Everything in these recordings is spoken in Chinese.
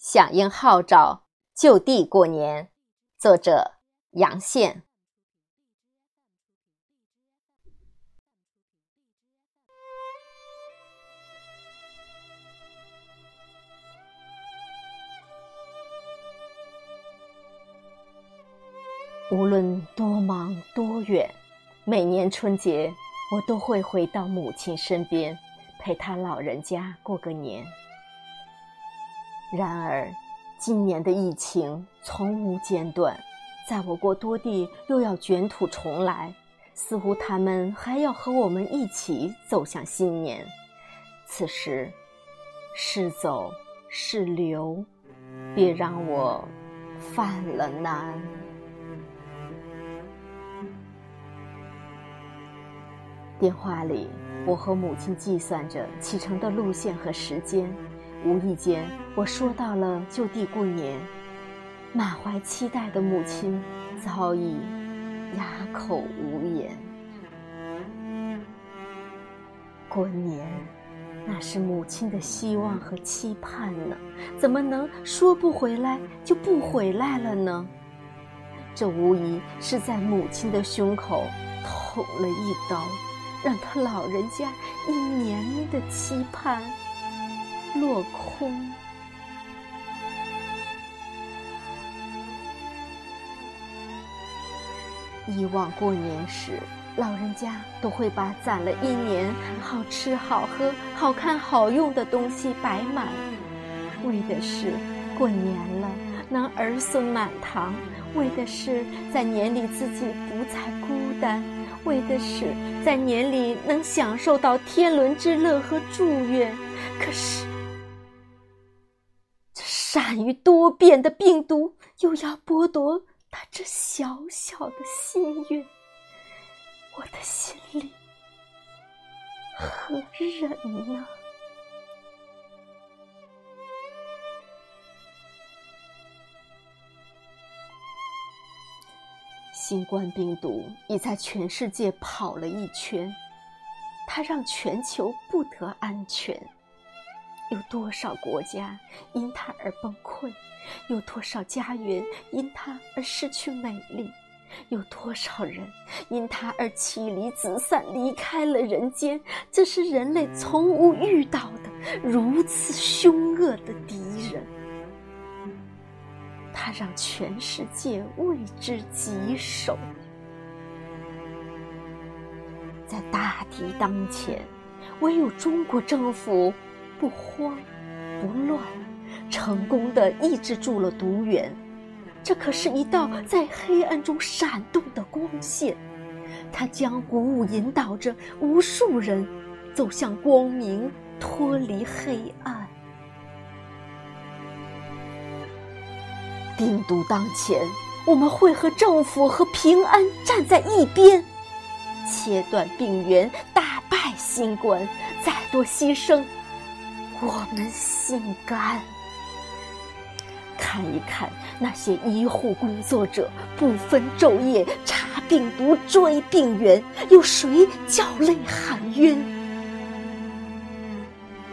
响应号召，就地过年。作者：杨宪。无论多忙多远，每年春节我都会回到母亲身边，陪她老人家过个年。然而，今年的疫情从无间断，在我国多地又要卷土重来，似乎他们还要和我们一起走向新年。此时，是走是留，别让我犯了难。电话里，我和母亲计算着启程的路线和时间。无意间，我说到了就地过年，满怀期待的母亲早已哑口无言。过年，那是母亲的希望和期盼呢，怎么能说不回来就不回来了呢？这无疑是在母亲的胸口捅了一刀，让她老人家一年的期盼。落空。以往过年时，老人家都会把攒了一年好吃好喝、好看好用的东西摆满，为的是过年了能儿孙满堂，为的是在年里自己不再孤单，为的是在年里能享受到天伦之乐和祝愿。可是。善于多变的病毒又要剥夺他这小小的心愿，我的心里何忍呢？新冠病毒已在全世界跑了一圈，它让全球不得安全。有多少国家因它而崩溃？有多少家园因它而失去美丽？有多少人因它而妻离子散，离开了人间？这是人类从无遇到的如此凶恶的敌人。他让全世界为之棘手。在大敌当前，唯有中国政府。不慌不乱，成功的抑制住了毒源。这可是一道在黑暗中闪动的光线，它将鼓舞引导着无数人走向光明，脱离黑暗。病毒当前，我们会和政府和平安站在一边，切断病源，打败新冠。再多牺牲。我们心甘。看一看那些医护工作者不分昼夜查病毒、追病源，有谁叫泪喊冤？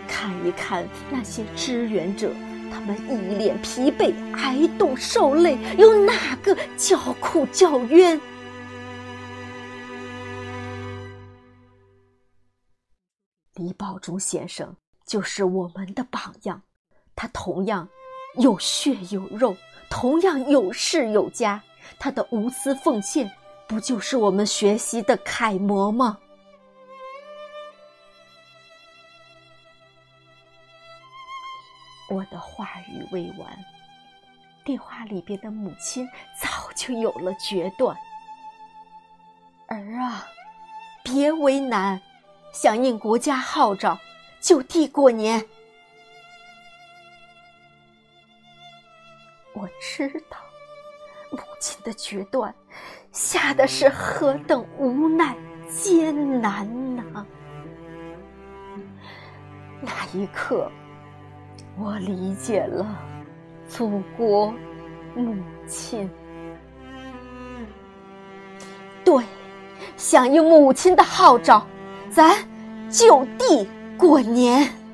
看一看那些支援者，他们一脸疲惫、挨冻受累，有哪个叫苦叫冤？李宝竹先生。就是我们的榜样，他同样有血有肉，同样有势有家，他的无私奉献，不就是我们学习的楷模吗？我的话语未完，电话里边的母亲早就有了决断。儿啊，别为难，响应国家号召。就地过年，我知道母亲的决断下的是何等无奈艰难呐！那一刻，我理解了祖国母亲。对，响应母亲的号召，咱就地。过年。